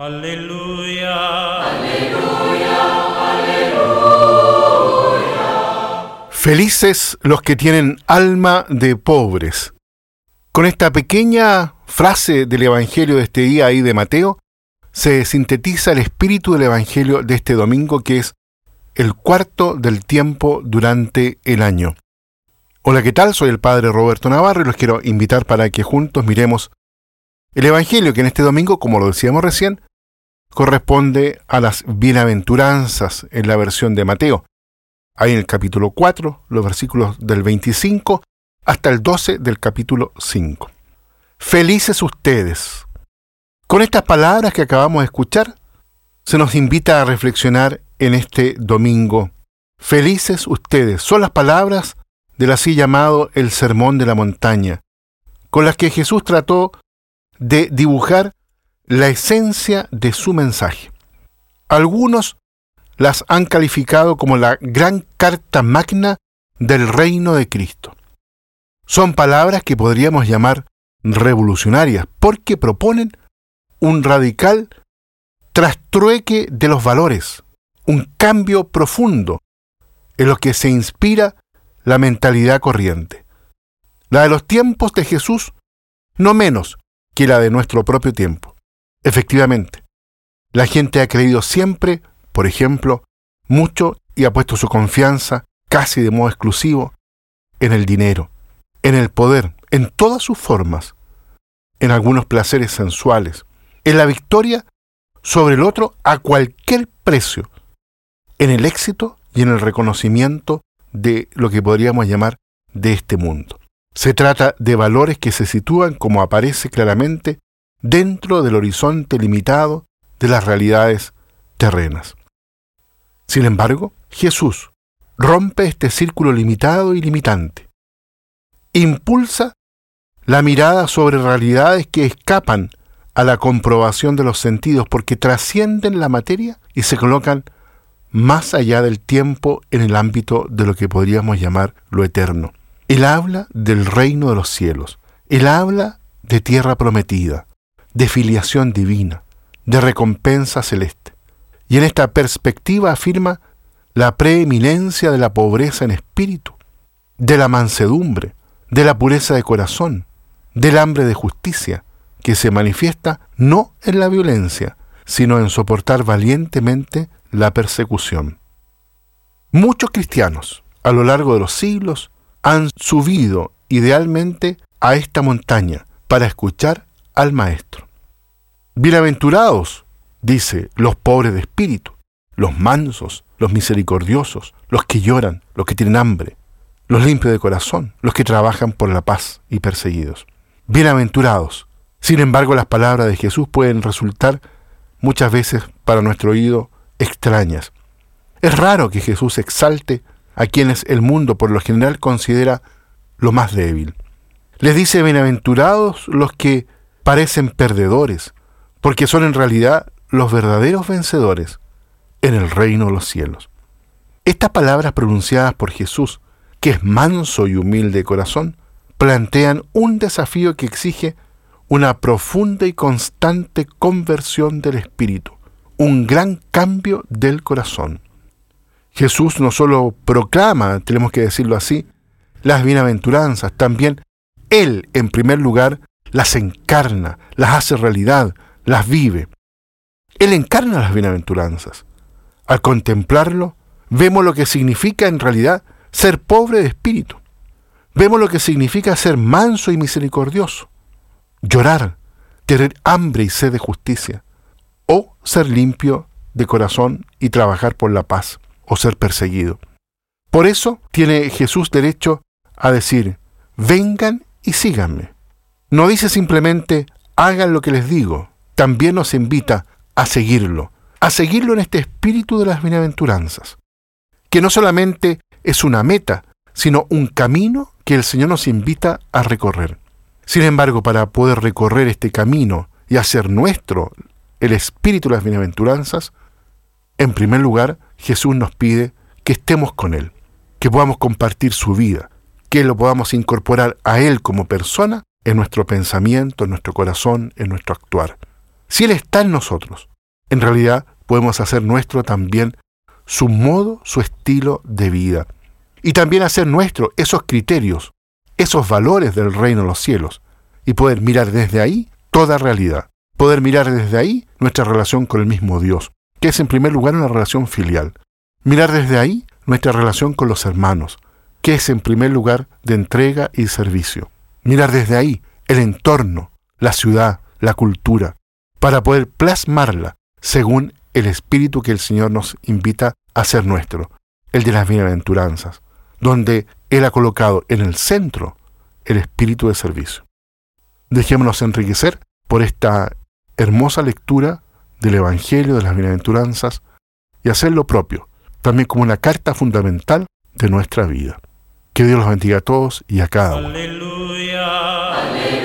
Aleluya. Felices los que tienen alma de pobres. Con esta pequeña frase del Evangelio de este día ahí de Mateo, se sintetiza el espíritu del Evangelio de este domingo que es el cuarto del tiempo durante el año. Hola, ¿qué tal? Soy el Padre Roberto Navarro y los quiero invitar para que juntos miremos el Evangelio que en este domingo, como lo decíamos recién, corresponde a las bienaventuranzas en la versión de Mateo. Ahí en el capítulo 4, los versículos del 25 hasta el 12 del capítulo 5. Felices ustedes. Con estas palabras que acabamos de escuchar, se nos invita a reflexionar en este domingo. Felices ustedes. Son las palabras del así llamado el Sermón de la Montaña, con las que Jesús trató de dibujar la esencia de su mensaje. Algunos las han calificado como la gran carta magna del reino de Cristo. Son palabras que podríamos llamar revolucionarias porque proponen un radical trastrueque de los valores, un cambio profundo en lo que se inspira la mentalidad corriente. La de los tiempos de Jesús, no menos que la de nuestro propio tiempo. Efectivamente, la gente ha creído siempre, por ejemplo, mucho y ha puesto su confianza, casi de modo exclusivo, en el dinero, en el poder, en todas sus formas, en algunos placeres sensuales, en la victoria sobre el otro a cualquier precio, en el éxito y en el reconocimiento de lo que podríamos llamar de este mundo. Se trata de valores que se sitúan, como aparece claramente, dentro del horizonte limitado de las realidades terrenas. Sin embargo, Jesús rompe este círculo limitado y limitante. Impulsa la mirada sobre realidades que escapan a la comprobación de los sentidos porque trascienden la materia y se colocan más allá del tiempo en el ámbito de lo que podríamos llamar lo eterno. Él habla del reino de los cielos. Él habla de tierra prometida, de filiación divina, de recompensa celeste. Y en esta perspectiva afirma la preeminencia de la pobreza en espíritu, de la mansedumbre, de la pureza de corazón, del hambre de justicia, que se manifiesta no en la violencia, sino en soportar valientemente la persecución. Muchos cristianos, a lo largo de los siglos, han subido idealmente a esta montaña para escuchar al Maestro. Bienaventurados, dice, los pobres de espíritu, los mansos, los misericordiosos, los que lloran, los que tienen hambre, los limpios de corazón, los que trabajan por la paz y perseguidos. Bienaventurados. Sin embargo, las palabras de Jesús pueden resultar muchas veces para nuestro oído extrañas. Es raro que Jesús exalte a quienes el mundo por lo general considera lo más débil. Les dice bienaventurados los que parecen perdedores, porque son en realidad los verdaderos vencedores en el reino de los cielos. Estas palabras pronunciadas por Jesús, que es manso y humilde de corazón, plantean un desafío que exige una profunda y constante conversión del espíritu, un gran cambio del corazón. Jesús no solo proclama, tenemos que decirlo así, las bienaventuranzas, también Él, en primer lugar, las encarna, las hace realidad, las vive. Él encarna las bienaventuranzas. Al contemplarlo, vemos lo que significa en realidad ser pobre de espíritu. Vemos lo que significa ser manso y misericordioso. Llorar, tener hambre y sed de justicia. O ser limpio de corazón y trabajar por la paz o ser perseguido. Por eso tiene Jesús derecho a decir, vengan y síganme. No dice simplemente, hagan lo que les digo, también nos invita a seguirlo, a seguirlo en este espíritu de las bienaventuranzas, que no solamente es una meta, sino un camino que el Señor nos invita a recorrer. Sin embargo, para poder recorrer este camino y hacer nuestro el espíritu de las bienaventuranzas, en primer lugar, Jesús nos pide que estemos con Él, que podamos compartir su vida, que lo podamos incorporar a Él como persona en nuestro pensamiento, en nuestro corazón, en nuestro actuar. Si Él está en nosotros, en realidad podemos hacer nuestro también su modo, su estilo de vida. Y también hacer nuestro esos criterios, esos valores del reino de los cielos. Y poder mirar desde ahí toda realidad. Poder mirar desde ahí nuestra relación con el mismo Dios, que es en primer lugar una relación filial. Mirar desde ahí nuestra relación con los hermanos, que es en primer lugar de entrega y servicio. Mirar desde ahí el entorno, la ciudad, la cultura, para poder plasmarla según el espíritu que el Señor nos invita a ser nuestro, el de las bienaventuranzas, donde Él ha colocado en el centro el espíritu de servicio. Dejémonos enriquecer por esta hermosa lectura del Evangelio de las bienaventuranzas y hacer lo propio, también como una carta fundamental de nuestra vida. Que Dios los bendiga a todos y a cada uno. Aleluya. Aleluya.